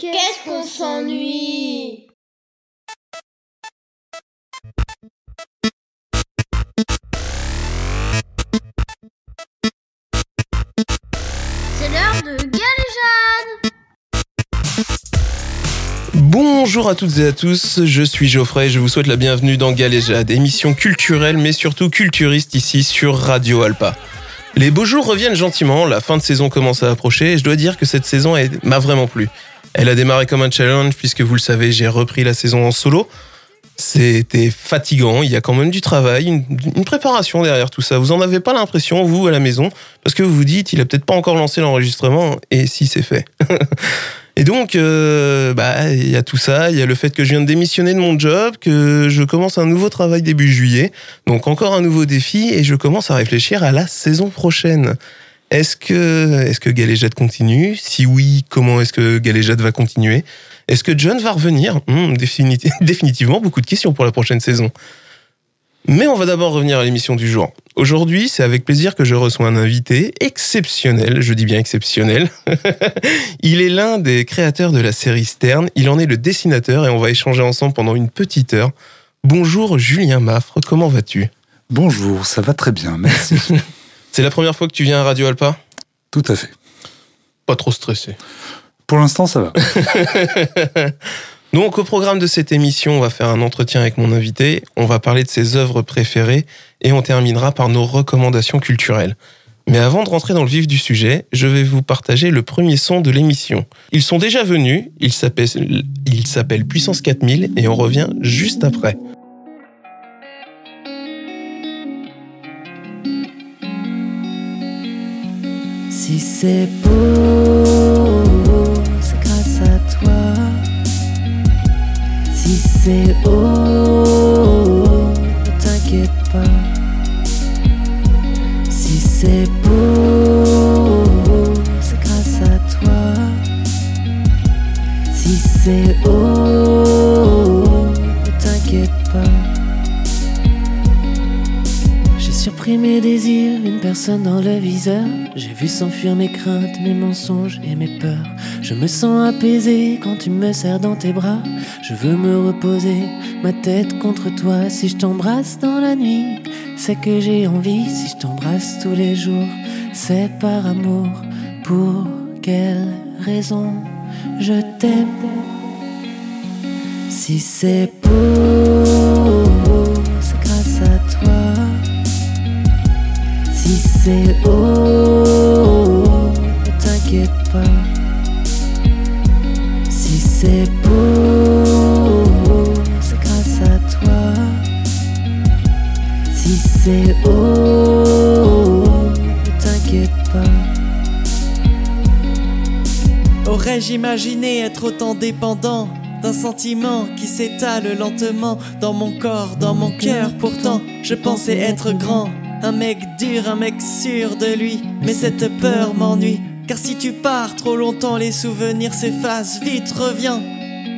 Qu'est-ce qu'on s'ennuie? C'est l'heure de Galéjade Bonjour à toutes et à tous, je suis Geoffrey et je vous souhaite la bienvenue dans Galéjade, émission culturelle mais surtout culturiste ici sur Radio Alpa. Les beaux jours reviennent gentiment, la fin de saison commence à approcher et je dois dire que cette saison m'a vraiment plu. Elle a démarré comme un challenge puisque vous le savez, j'ai repris la saison en solo. C'était fatigant, il y a quand même du travail, une, préparation derrière tout ça. Vous en avez pas l'impression, vous, à la maison, parce que vous vous dites, il a peut-être pas encore lancé l'enregistrement, et si c'est fait. et donc, euh, bah, il y a tout ça, il y a le fait que je viens de démissionner de mon job, que je commence un nouveau travail début juillet, donc encore un nouveau défi, et je commence à réfléchir à la saison prochaine. Est-ce que, que Galéjade continue? Si oui, comment est-ce que Galéjade va continuer? Est-ce que John va revenir? Hmm, définiti- Définitivement, beaucoup de questions pour la prochaine saison. Mais on va d'abord revenir à l'émission du jour. Aujourd'hui, c'est avec plaisir que je reçois un invité exceptionnel, je dis bien exceptionnel. il est l'un des créateurs de la série Stern, il en est le dessinateur et on va échanger ensemble pendant une petite heure. Bonjour Julien Maffre, comment vas-tu? Bonjour, ça va très bien, merci. C'est la première fois que tu viens à Radio Alpa? Tout à fait. Pas trop stressé. Pour l'instant, ça va. Donc au programme de cette émission, on va faire un entretien avec mon invité, on va parler de ses œuvres préférées et on terminera par nos recommandations culturelles. Mais avant de rentrer dans le vif du sujet, je vais vous partager le premier son de l'émission. Ils sont déjà venus, il s'appelle il s'appelle Puissance 4000 et on revient juste après. Si c'est beau, c'est grâce à toi. Si c'est haut, une personne dans le viseur. J'ai vu s'enfuir mes craintes, mes mensonges et mes peurs. Je me sens apaisé quand tu me serres dans tes bras. Je veux me reposer, ma tête contre toi. Si je t'embrasse dans la nuit, c'est que j'ai envie. Si je t'embrasse tous les jours, c'est par amour. Pour quelle raison je t'aime? Si c'est beau, Si c'est haut, ne t'inquiète pas. Si c'est beau, c'est grâce à toi. Si c'est haut, ne t'inquiète pas. Aurais-je imaginé être autant dépendant d'un sentiment qui s'étale lentement dans mon corps, dans mon cœur? Pourtant, je pensais être grand, un mec dur, un mec sûr de lui. Mais cette peur m'ennuie, car si tu pars trop longtemps, les souvenirs s'effacent. Vite, reviens.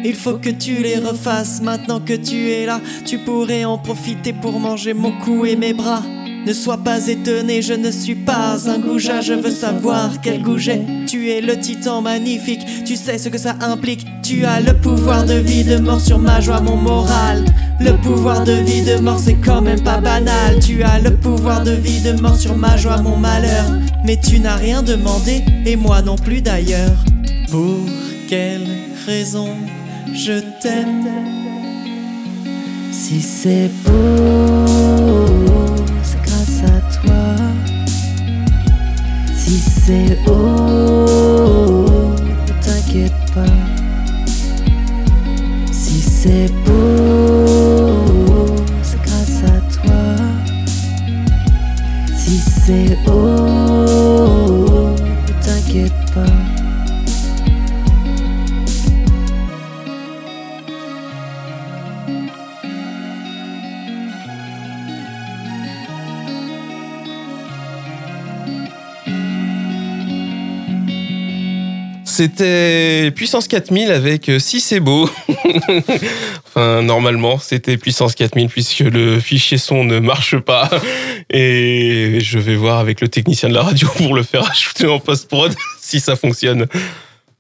Il faut que tu les refasses maintenant que tu es là. Tu pourrais en profiter pour manger mon cou et mes bras. Ne sois pas étonné, je ne suis pas un goujat, je veux savoir quel j'ai. Tu es le titan magnifique, tu sais ce que ça implique. Tu as le pouvoir de vie, de mort sur ma joie, mon moral. Le pouvoir de vie, de mort, c'est quand même pas banal. Tu as le pouvoir de vie, de mort sur ma joie, mon malheur. Mais tu n'as rien demandé, et moi non plus d'ailleurs. Pour quelle raison je t'aime? Si c'est beau, c'est grâce à toi. Si c'est haut, C'était Puissance 4000 avec Si c'est beau. enfin, normalement, c'était Puissance 4000 puisque le fichier son ne marche pas. Et je vais voir avec le technicien de la radio pour le faire ajouter en post-prod si ça fonctionne.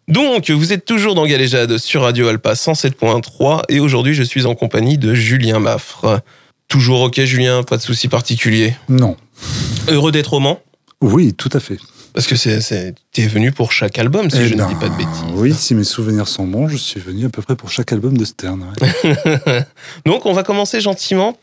Donc, vous êtes toujours dans Galéjade sur Radio Alpa 107.3 et aujourd'hui, je suis en compagnie de Julien Maffre. Toujours ok, Julien, pas de souci particulier. Non. Heureux d'être roman Oui, tout à fait. Parce que c'est, t'es venu pour chaque album, si Eh je ben, ne dis pas de bêtises. Oui, si mes souvenirs sont bons, je suis venu à peu près pour chaque album de Stern. ouais. Donc, on va commencer gentiment.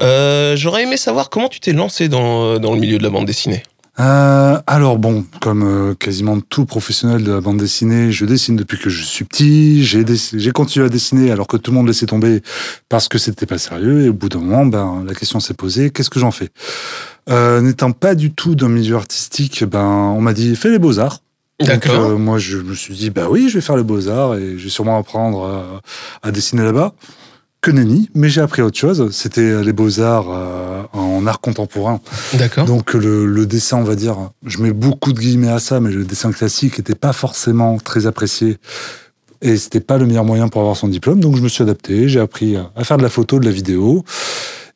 Euh, j'aurais aimé savoir comment tu t'es lancé dans, dans le milieu de la bande dessinée. Euh, alors bon, comme euh, quasiment tout professionnel de la bande dessinée, je dessine depuis que je suis petit. J'ai j'ai continué à dessiner alors que tout le monde laissait tomber parce que c'était pas sérieux. Et au bout d'un moment, ben la question s'est posée qu'est-ce que j'en fais? Euh, N'étant pas du tout d'un milieu artistique, ben on m'a dit fais les beaux arts. D'accord. moi, je me suis dit, bah oui, je vais faire les beaux-arts et je vais sûrement apprendre à, à dessiner là-bas. Que nenni, mais j'ai appris autre chose. C'était les beaux-arts euh, en art contemporain. D'accord. Donc le, le dessin, on va dire, je mets beaucoup de guillemets à ça, mais le dessin classique n'était pas forcément très apprécié. Et c'était pas le meilleur moyen pour avoir son diplôme. Donc je me suis adapté, j'ai appris à- à faire de la photo, de la vidéo.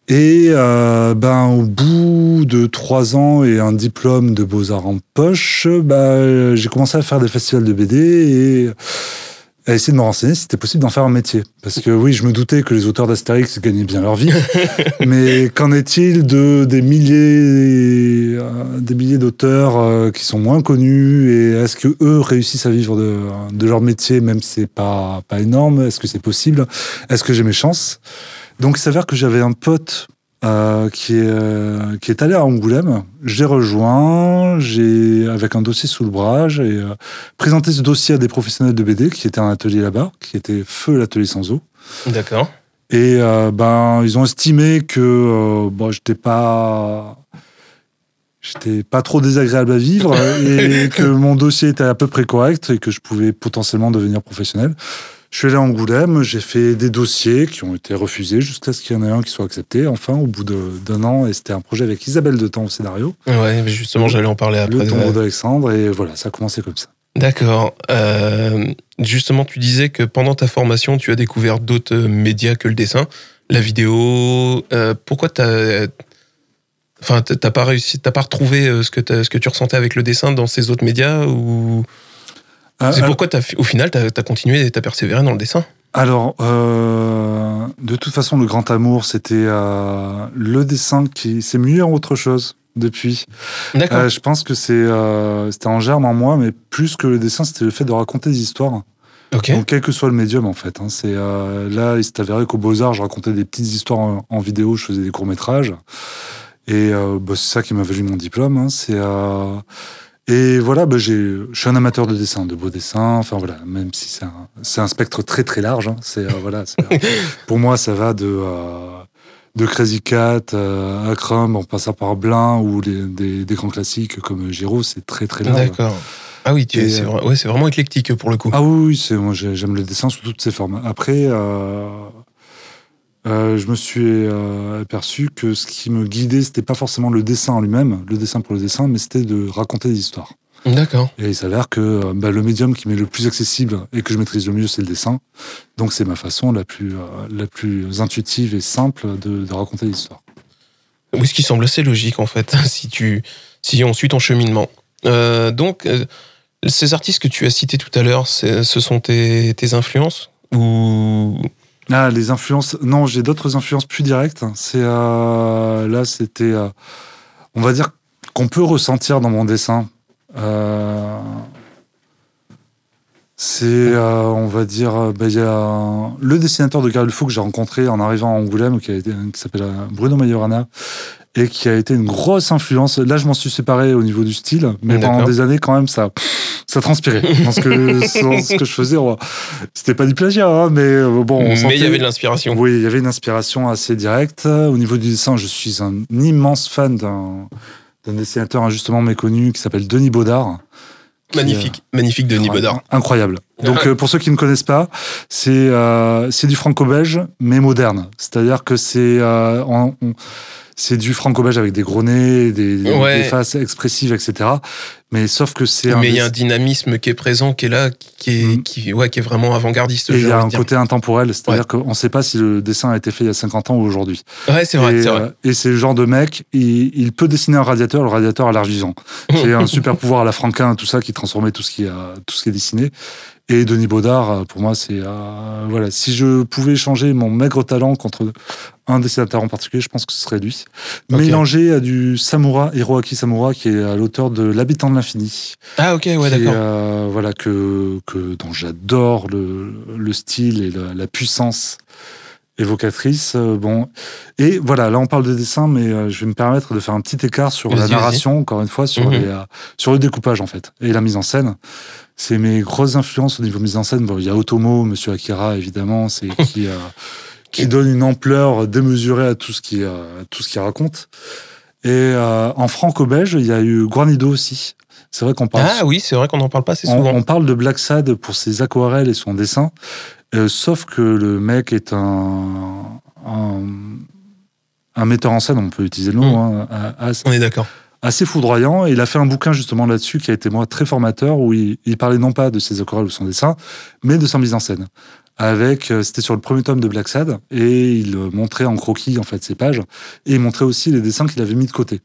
Et euh, ben, au bout de trois ans et un diplôme de beaux-arts en poche, ben, j'ai commencé à faire des festivals de BD et à essayer de me renseigner si c'était possible d'en faire un métier. Parce que oui, je me doutais que les auteurs d'Astérix gagnaient bien leur vie, mais qu'en est-il de des milliers, euh, des milliers d'auteurs euh, qui sont moins connus? Et est-ce que eux réussissent à vivre de, de leur métier même si c'est pas pas énorme? Est-ce que c'est possible? Est-ce que j'ai mes chances? Donc il s'avère que j'avais un pote euh, qui, est, euh, qui est allé à Angoulême. J'ai rejoint, j'ai avec un dossier sous le bras, j'ai euh, présenté ce dossier à des professionnels de BD qui étaient en atelier là-bas, qui était feu l'atelier sans eau. D'accord. Et ben ils ont estimé que bon, j'étais pas j'étais pas trop désagréable à vivre et que mon dossier était à peu près correct et que je pouvais potentiellement devenir professionnel. Je suis allé à Angoulême, j'ai fait des dossiers qui ont été refusés jusqu'à ce qu'il y en ait un qui soit accepté. Enfin, au bout d'un an, et c'était un projet avec Isabelle de Temps au scénario, Ouais, mais justement, j'allais en parler après. le tombeau d'Alexandre, et voilà, ça a commencé comme ça. D'accord. Euh, justement, tu disais que pendant ta formation, tu as découvert d'autres médias que le dessin, la vidéo. Euh, pourquoi t'as, enfin, t'as pas réussi, t'as pas retrouvé euh, ce que ce que tu ressentais avec le dessin dans ces autres médias ou c'est alors- pourquoi fait- au final, t'as as continué et t'as persévéré dans le dessin? Alors, euh, de toute façon, le grand amour, c'était euh, le dessin qui s'est mué en autre chose depuis. D'accord. Euh, je pense que c'est, c'était en germe en moi, mais plus que le dessin, c'était le fait de raconter des histoires. ok. Donc, quel que soit le médium, en fait. hein. c'est, là, il s'est avéré qu'au Beaux-Arts, je racontais des petites histoires en, en vidéo, je faisais des courts-métrages. Et bah, c'est ça qui m'a valu mon diplôme. hein. c'est, et voilà, bah, j'ai, je suis un amateur de dessin, de beaux dessins. Enfin voilà, même si c'est un, c'est un spectre très très large. hein. c'est, euh, voilà, pour moi, ça va de, euh, de Crazy Cat euh, à Crumb, en passant par Blin ou les- des, des grands classiques comme Giro, c'est très très large. D'accord. Ah oui, c'est, euh, ouais, c'est vraiment éclectique pour le coup. Ah oui, oui, c'est, moi j'ai- j'aime le dessin sous toutes ses formes. Après, euh, je me suis euh, aperçu que ce qui me guidait, c'était pas forcément le dessin en lui-même, le dessin pour le dessin, mais c'était de raconter des histoires. D'accord. Et il s'avère que euh, bah, le médium qui m'est le plus accessible et que je maîtrise le mieux, c'est le dessin. Donc c'est ma façon la plus, euh, la plus intuitive et simple de, de raconter l'histoire. Oui, ce qui semble assez logique en fait, si tu, si on suit ton cheminement. Euh, donc, euh, ces artistes que tu as cités tout à l'heure, ce sont tes, tes influences ou Ah, les influences. Non, j'ai d'autres influences plus directes. C'est euh, là, c'était, euh, on va dire qu'on peut ressentir dans mon dessin. Euh, c'est, on va dire, ben, il y a le dessinateur de Gare Fou que j'ai rencontré en arrivant à Angoulême, qui, s'appelle Bruno Majorana, et qui a été une grosse influence. Là, je m'en suis séparé au niveau du style, mais pendant des années, quand même, ça, ça transpirait. Parce que ce que je faisais, on- c'était pas du plagiat, hein, mais euh, bon, on mais il y avait de l'inspiration. oui, il y avait une inspiration assez directe. Au niveau du dessin, je suis un immense fan d'un dessinateur injustement méconnu qui s'appelle Denis Baudard. Magnifique, magnifique Denis euh, Baudard. Incroyable. Donc, euh, pour ceux qui ne connaissent pas, c'est euh, c'est du franco-belge, mais moderne. C'est-à-dire que c'est euh, en- on- c'est du franco-belge avec des gros nez, des, des- Ouais. des faces expressives, etc. Mais sauf que c'est un. Mais il y a un dynamisme qui est présent, qui est là, qui est, Mm. qui, ouais, qui est vraiment avant-gardiste. et il y a un dire. côté intemporel, c'est-à-dire qu'on ne sait pas si le dessin a été fait il y a 50 ans ou aujourd'hui. Ouais, c'est vrai, et c'est vrai. euh, et c'est le genre de mec, il, il peut dessiner un radiateur, le radiateur a l'air vivant. C'est un super pouvoir à la Franquin, tout ça, qui transformait tout ce qui, a, tout ce qui est dessiné. Et Denis Baudard, euh, pour moi, c'est. euh, voilà, si je pouvais changer mon maigre talent contre un dessinateur en particulier, je pense que ce serait lui. Ok. Mélangé à du Samura, Hiroaki Samura, qui est l'auteur de L'habitant de l'infini. Ah, ok, ouais, d'accord. euh, voilà, que, que, dont j'adore le, le style et la, la puissance évocatrice. euh, bon. Et voilà, là on parle de dessin, mais euh, je vais me permettre de faire un petit écart sur la narration, encore une fois, sur, Mhm. les, euh, sur le découpage en fait, et la mise en scène. C'est mes grosses influences au niveau mise en scène. Bon, il y a Otomo, Monsieur Akira, évidemment, c'est qui, qui donne une ampleur démesurée à tout ce qui, euh, tout ce qu'il raconte. Et euh, en franco-belge, il y a eu Guarnido aussi. C'est vrai qu'on parle Ah oui, c'est vrai qu'on n'en parle pas assez souvent. on parle de Black Sad pour ses aquarelles et son dessin, euh, sauf que le mec est un, un, un metteur en scène, on peut utiliser le mot, Mm. hein, a- a- On est d'accord. assez foudroyant. Et il a fait un bouquin justement là-dessus qui a été moi très formateur, où il, il parlait non pas de ses aquarelles ou son dessin, mais de sa mise en scène. Avec, euh, c'était sur le premier tome de Black Sad, et il euh, montrait en croquis en fait ses pages, et il montrait aussi les dessins qu'il avait mis de côté.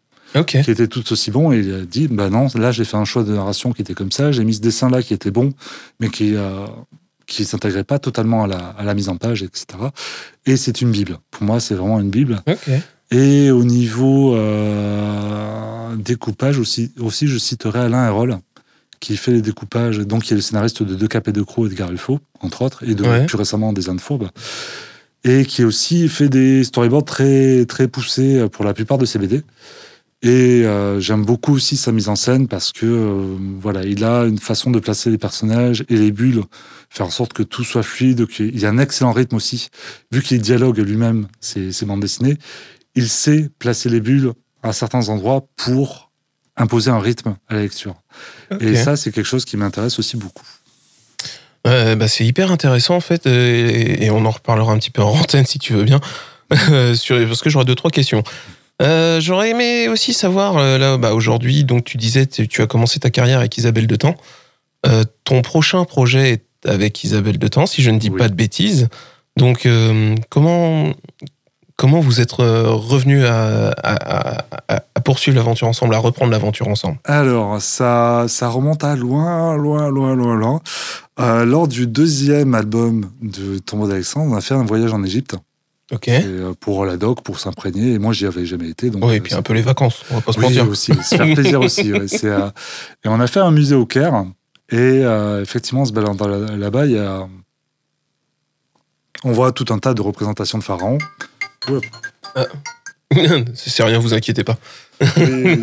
Qui était tout aussi bon et il a dit bah non là j'ai fait un choix de narration qui était comme ça j'ai mis ce dessin là qui était bon mais qui euh, qui s'intégrait pas totalement à la, à la mise en page etc et c'est une bible. Pour moi c'est vraiment une bible. Et au niveau euh, découpage aussi aussi je citerai Alain Hérol qui fait les découpages donc qui est le scénariste de Deux Cap et de Croc et de Garufo entre autres et de Ouais. plus récemment des Fourbes et qui aussi fait des storyboards très très poussés pour la plupart de ses BD et euh, j'aime beaucoup aussi sa mise en scène parce que euh, voilà, il a une façon de placer les personnages et les bulles, faire en sorte que tout soit fluide, qu'il y a un excellent rythme aussi. Vu qu'il dialogue lui-même ses, ses bandes dessinées, il sait placer les bulles à certains endroits pour imposer un rythme à la lecture. Et ça, c'est quelque chose qui m'intéresse aussi beaucoup. Euh, bah, c'est hyper intéressant en fait, euh, et, et on en reparlera un petit peu en antenne si tu veux bien, euh, sur, parce que j'aurais deux trois questions. Euh, j'aurais aimé aussi savoir euh, là, bah, aujourd'hui, donc tu disais, tu, tu as commencé ta carrière avec Isabelle. Euh, ton prochain projet est avec Isabelle Detemps, si je ne dis Oui. pas de bêtises. Donc comment comment vous êtes euh, revenus à, à- à- à poursuivre l'aventure ensemble, à reprendre l'aventure ensemble? Alors, ça, ça remonte à loin, loin, loin, loin, loin. Euh, lors du deuxième album de Tombeau d'Alexandre, on a fait un voyage en Égypte. Ok. Et, euh, pour la doc, pour s'imprégner. Et moi, j'y avais jamais été. Donc, Oui, et puis un peu les vacances, on va pas se oui, aussi, se faire plaisir aussi. ouais. Euh, et on a fait un musée au Caire. Et euh, effectivement, en se baladant là-bas, il y a, on voit tout un tas de représentations de pharaons. c'est rien, vous inquiétez pas. Et-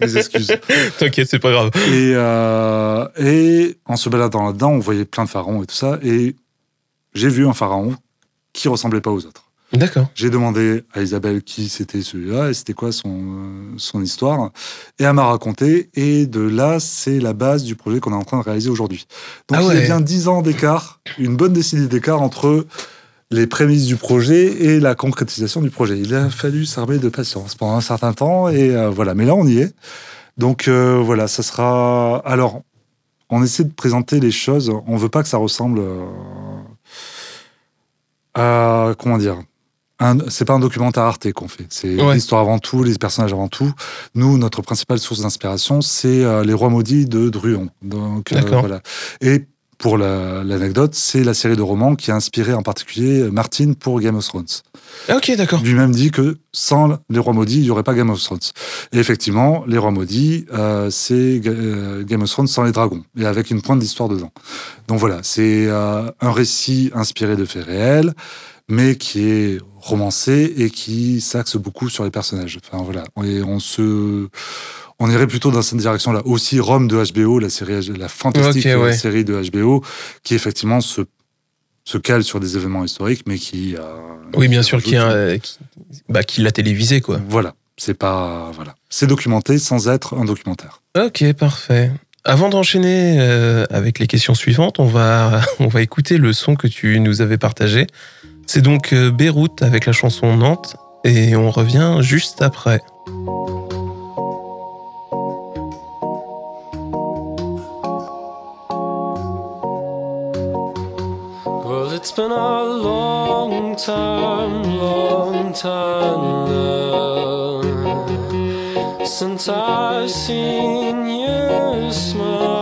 Des excuses. T'inquiète, c'est pas grave. Et, euh, et en se baladant là-dedans, on voyait plein de pharaons et tout ça. Et j'ai vu un pharaon qui ressemblait pas aux autres. D'accord. J'ai demandé à Isabelle qui c'était celui-là et c'était quoi son, son histoire. Et elle m'a raconté. Et de là, c'est la base du projet qu'on est en train de réaliser aujourd'hui. Donc Ah il y a bien dix ans d'écart, une bonne décennie d'écart entre les prémices du projet et la concrétisation du projet. Il a fallu s'armer de patience pendant un certain temps. Et euh, voilà. Mais là, on y est. Donc euh, voilà, ça sera. Alors, on essaie de présenter les choses. On veut pas que ça ressemble euh, à comment dire. C'est pas un documentaire Arte qu'on fait. C'est Ouais. l'histoire avant tout, les personnages avant tout. Nous, notre principale source d'inspiration, c'est les Rois maudits de Druon. Donc voilà. Et pour la- l'anecdote, c'est la série de romans qui a inspiré en particulier Martin pour Game of Thrones Ah, Ok, d'accord. lui-même dit que sans les rois maudits, il n'y aurait pas Game of Thrones. Et effectivement, les rois maudits, euh, c'est euh, Game of Thrones sans les dragons, et avec une pointe d'histoire dedans. Donc voilà, c'est euh, un récit inspiré de faits réels, mais qui est romancé et qui s'axe beaucoup sur les personnages. Enfin voilà, et on se... On irait plutôt dans cette direction-là. Aussi, Rome de HBO, la série, la fantastique euh, ouais. série de HBO, qui effectivement se, se cale sur des événements historiques, mais qui. euh, Oui, bien sûr, qui, rajoute euh, qui, bah, qui l'a télévisé, quoi. voilà, c'est pas voilà, c'est documenté sans être un documentaire. Ok, parfait. Avant d'enchaîner euh, avec les questions suivantes, on va, on va écouter le son que tu nous avais partagé. C'est donc Beyrouth avec la chanson Nantes et on revient juste après. It's been a long time, long time now since I've seen you smile,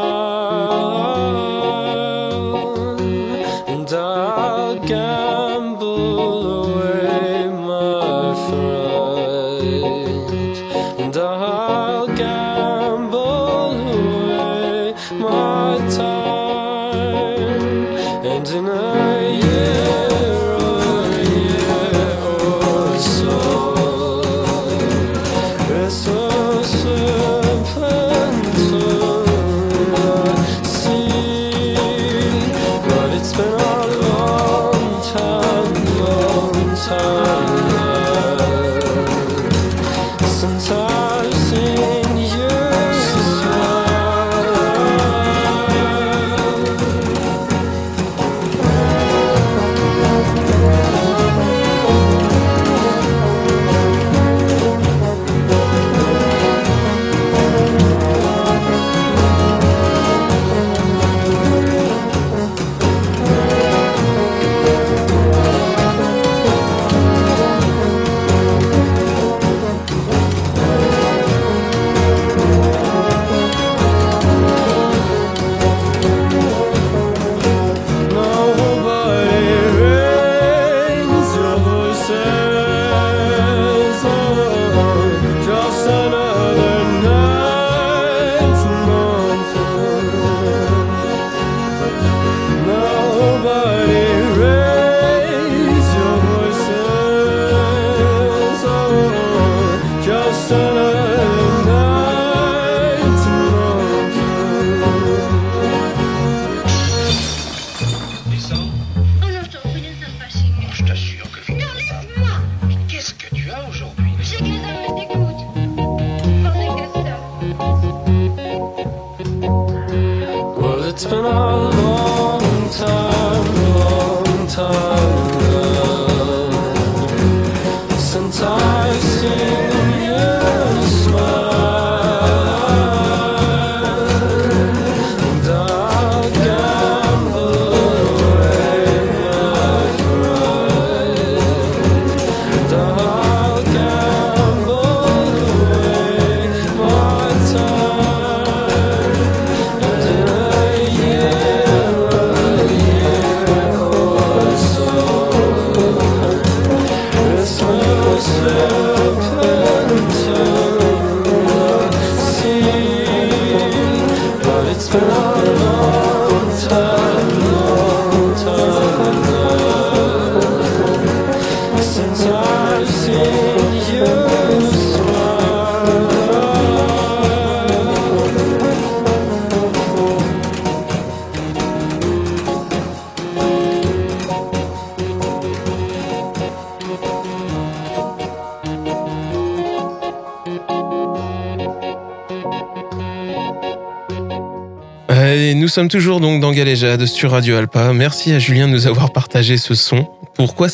Et nous sommes toujours donc dans Galéjade sur Radio Alpa. Merci à Julien de nous avoir partagé ce son. Pourquoi,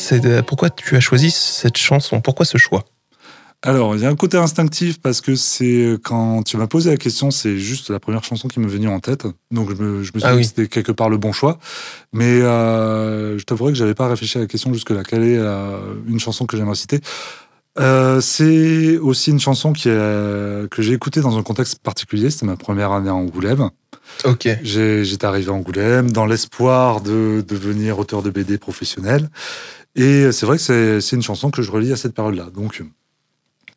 pourquoi tu as choisi cette chanson? Pourquoi ce choix? Alors, il y a un côté instinctif parce que c'est quand tu m'as posé la question, c'est juste la première chanson qui m'est venue en tête. Donc, je me, je me suis Ah dit oui. que c'était quelque part le bon choix. Mais euh, je t'avouerai que j'avais pas réfléchi à la question jusque-là. Quelle est euh, une chanson que j'aimerais citer? Euh, C'est aussi une chanson qui que j'ai écoutée dans un contexte particulier. C'était ma première année à Angoulême. Ok. J'étais arrivé à Angoulême dans l'espoir de devenir auteur de BD professionnel. Et c'est vrai que c'est une chanson que je relie à cette période-là. Donc,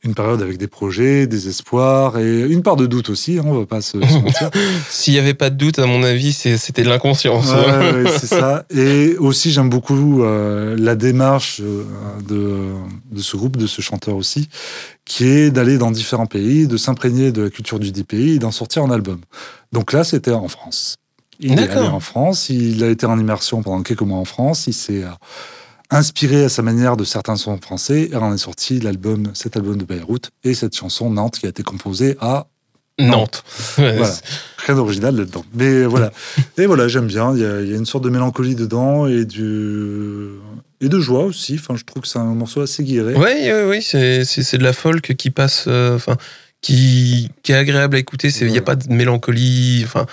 une période avec des projets, des espoirs et une part de doute aussi, hein, on va pas se, se mentir. S'il n'y avait pas de doute, à mon avis, c'était de l'inconscience. Ouais, ouais, c'est ça. Et aussi, j'aime beaucoup euh, la démarche euh, de, de ce groupe, de ce chanteur aussi, qui est d'aller dans différents pays, de s'imprégner de la culture du dit pays et d'en sortir un album. Donc là, c'était en France. Il est allé en France, il a été en immersion pendant quelques mois en France, il s'est euh, inspiré à sa manière de certains sons français et en est sorti l'album, cet album de Beyrouth et cette chanson Nantes qui a été composée à Nantes. Voilà. rien d'original là-dedans. Mais voilà. Et voilà, j'aime bien. Il y, a, il y a une sorte de mélancolie dedans et du et de joie aussi. Enfin, je trouve que c'est un morceau assez guiré. Oui, oui, oui, c'est de la folk qui passe, euh, enfin, qui, qui est agréable à écouter. Il n'y a pas de mélancolie. Enfin,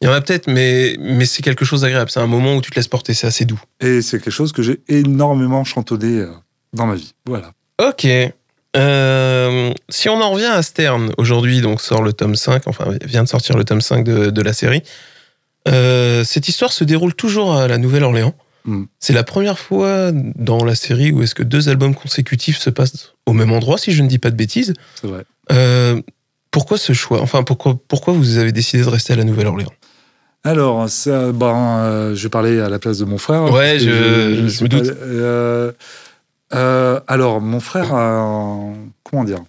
Il y en a peut-être, mais, mais c'est quelque chose d'agréable. C'est un moment où tu te laisses porter, c'est assez doux. Et c'est quelque chose que j'ai énormément chantonné euh, dans ma vie. Voilà. Ok. Euh, si on en revient à Stern, aujourd'hui donc sort le tome 5, enfin vient de sortir le tome 5 de, de la série. Euh, cette histoire se déroule toujours à la Nouvelle-Orléans. Mm. C'est la première fois dans la série où est-ce que deux albums consécutifs se passent au même endroit, si je ne dis pas de bêtises. C'est vrai. Euh, pourquoi ce choix? Enfin, pourquoi, pourquoi vous avez décidé de rester à la Nouvelle-Orléans? Alors, ça, ben, euh, je vais parler à la place de mon frère. Ouais, je- me doute. euh, euh, alors, mon frère, a- comment dire?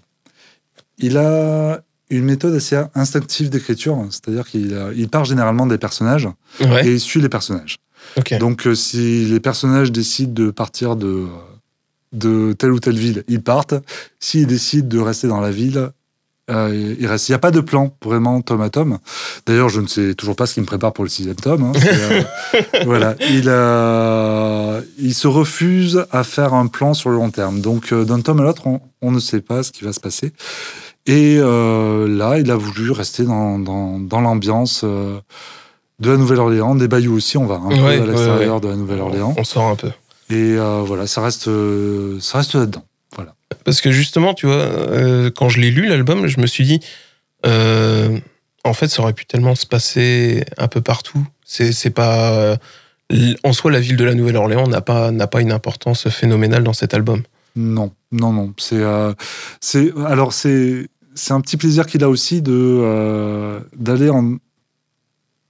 Il a une méthode assez instinctive d'écriture, c'est-à-dire qu'il il part généralement des personnages Ouais, et il suit les personnages. Donc, euh, si les personnages décident de partir de, de telle ou telle ville, ils partent. S'ils décident de rester dans la ville, euh, ils restent. Il n'y a pas de plan vraiment tome à tome. D'ailleurs, je ne sais toujours pas ce qu'il me prépare pour le sixième tome. hein. Euh, voilà. Il, euh, il se refuse à faire un plan sur le long terme. Donc, euh, d'un tome à l'autre, on, on ne sait pas ce qui va se passer. Et euh, là, il a voulu rester dans, dans, dans l'ambiance de la Nouvelle-Orléans, des Bayous aussi. On va un peu Ouais, à ouais, l'extérieur de la Nouvelle-Orléans. On sort un peu. Et euh, voilà, ça reste, ça reste là-dedans. Parce que justement, tu vois, euh, quand je l'ai lu, l'album, je me suis dit, euh, en fait, ça aurait pu tellement se passer un peu partout. C'est pas. euh, en soi, la ville de la Nouvelle-Orléans n'a pas, pas une importance phénoménale dans cet album. Non, non, non. C'est, euh, alors c'est, c'est un petit plaisir qu'il a aussi d'aller en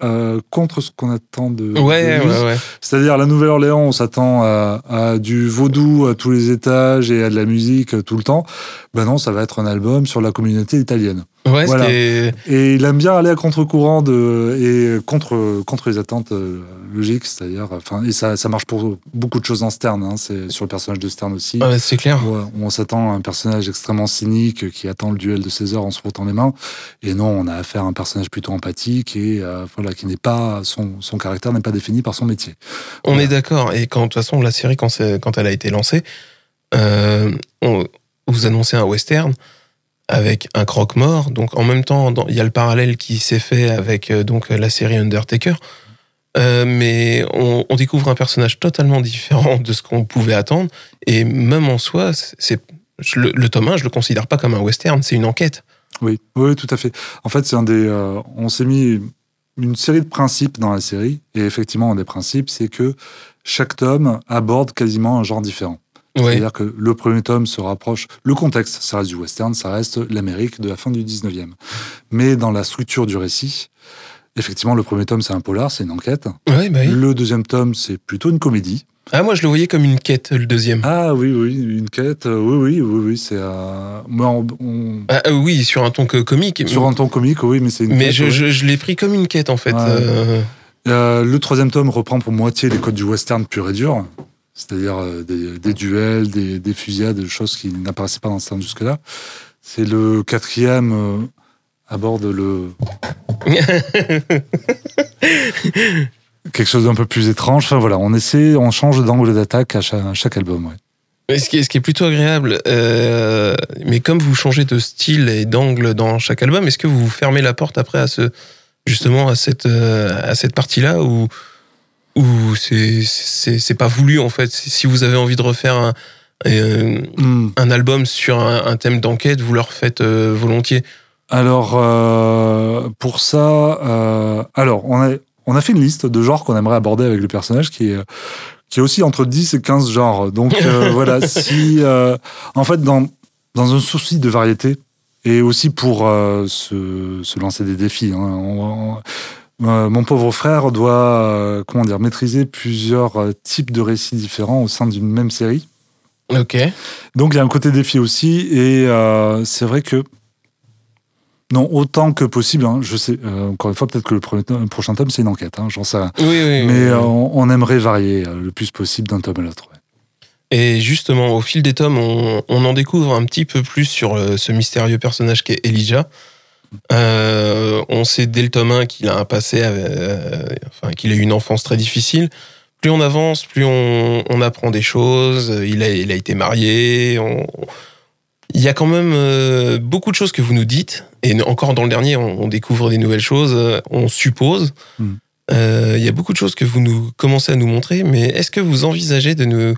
euh, contre ce qu'on attend de. Ouais, de ouais, ouais. C'est-à-dire à la Nouvelle-Orléans, on s'attend à, à du vaudou à tous les étages et à de la musique euh, tout le temps. Ben non, ça va être un album sur la communauté italienne. Ouais, Voilà. c'était- Et il aime bien aller à contre-courant de, et contre, contre les attentes euh, logiques, c'est-à-dire, enfin, et ça, ça marche pour beaucoup de choses dans Stern, hein, c'est sur le personnage de Stern aussi. ouais, c'est clair. où, où on s'attend à un personnage extrêmement cynique qui attend le duel de César en se frottant les mains. Et non, on a affaire à un personnage plutôt empathique et euh, voilà, qui n'est pas son, son caractère n'est pas défini par son métier. On Voilà. est d'accord. Et quand, de toute façon, la série, quand, quand elle a été lancée, euh, on, vous annoncez un western avec un croque-mort. Donc, en même temps, il y a le parallèle qui s'est fait avec euh, donc, la série Undertaker. Euh, mais on, découvre un personnage totalement différent de ce qu'on pouvait attendre. Et même en soi, c'est le tome 1, je le considère pas comme un western, c'est une enquête. Oui, oui, tout à fait. En fait, c'est un des. euh, on s'est mis une série de principes dans la série, et effectivement, un des principes, c'est que chaque tome aborde quasiment un genre différent. C'est-à-dire que le premier tome se rapproche. Le contexte, ça reste du western, ça reste l'Amérique de la fin du 19e. Mais dans la structure du récit, effectivement, le premier tome, c'est un polar, c'est une enquête. Ouais, bah oui. Le deuxième tome, c'est plutôt une comédie. Ah, moi, je le voyais comme une quête, le deuxième. Ah oui, oui, une quête. euh, oui, oui, oui, oui, c'est. euh, moi, on- on- Ah, euh, oui, sur un ton que comique. sur un ton comique, oui, mais c'est une Mais quête, je, ouais. je, je l'ai pris comme une quête en fait. Ouais. Euh, Euh, le troisième tome reprend pour moitié les codes du western pur et dur, c'est-à-dire euh, des, des duels, des, des fusillades, des choses qui n'apparaissaient pas dans le western jusque-là. C'est le quatrième euh, aborde le quelque chose d'un peu plus étrange. Enfin voilà, on essaie, on change d'angle d'attaque à chaque, à chaque album. Ouais. mais ce, qui est, ce qui est plutôt agréable, euh, mais comme vous changez de style et d'angle dans chaque album, est-ce que vous fermez la porte après à ce justement à cette euh, à cette partie-là où où c'est pas voulu en fait. Si vous avez envie de refaire un euh, Hmm. un album sur un, un thème d'enquête, vous le refaites euh, volontiers. Alors euh, pour ça, euh, alors on a on a fait une liste de genres qu'on aimerait aborder avec le personnage qui est qui est aussi entre 10 et 15 genres. Donc voilà, si en fait dans dans un souci de variété et aussi pour se, se lancer des défis. hein, on- on- euh, mon pauvre frère doit euh, comment dire maîtriser plusieurs euh, types de récits différents au sein d'une même série. Ok. Donc il y a un côté défi aussi, et c'est vrai que non autant que possible. hein, je sais encore une fois peut-être que le, premier tome- le prochain tome c'est une enquête, hein, j'en sais rien. Oui, oui. Mais oui. on, on aimerait varier le plus possible d'un tome à l'autre. ouais. Et justement, au fil des tomes, on, on en découvre un petit peu plus sur ce mystérieux personnage qui est Elijah. Euh, on sait dès le tome 1 qu'il a un passé, euh, enfin qu'il a eu une enfance très difficile. Plus on avance, plus on, on apprend des choses. Il a, il a été marié. On, Il y a quand même euh, beaucoup de choses que vous nous dites, et encore dans le dernier, on, on découvre des nouvelles choses, on suppose. Hmm. Il y a beaucoup de choses que vous nous commencez à nous montrer, mais est-ce que vous envisagez de nous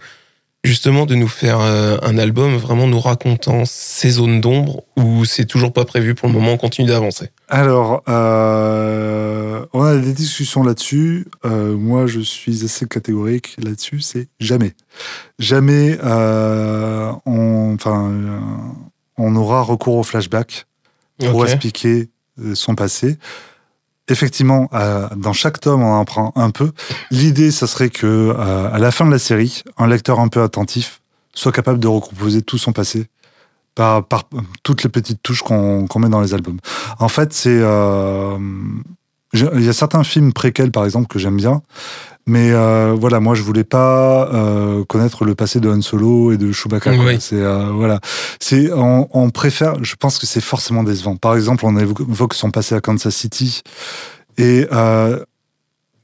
justement de nous faire euh, un album vraiment nous racontant ces zones d'ombre ou c'est toujours pas prévu pour le moment, on continue d'avancer Alors, euh, on a des discussions là-dessus. Euh, moi, je suis assez catégorique là-dessus. C'est jamais, jamais. euh, on, enfin, on aura recours au flashback pour expliquer son passé. Effectivement, euh, dans chaque tome, on en prend un peu. L'idée, ça serait que euh, à la fin de la série, un lecteur un peu attentif soit capable de recomposer tout son passé par, toutes les petites touches qu'on qu'on met dans les albums. En fait, c'est euh, je- il y a certains films préquels, par exemple, que j'aime bien. Mais euh, voilà, moi je voulais pas euh, connaître le passé de Han Solo et de Chewbacca. Oui. C'est euh, voilà, c'est on, on préfère. Je pense que c'est forcément décevant. Par exemple, on évoque évoque son passé à Kansas City et euh,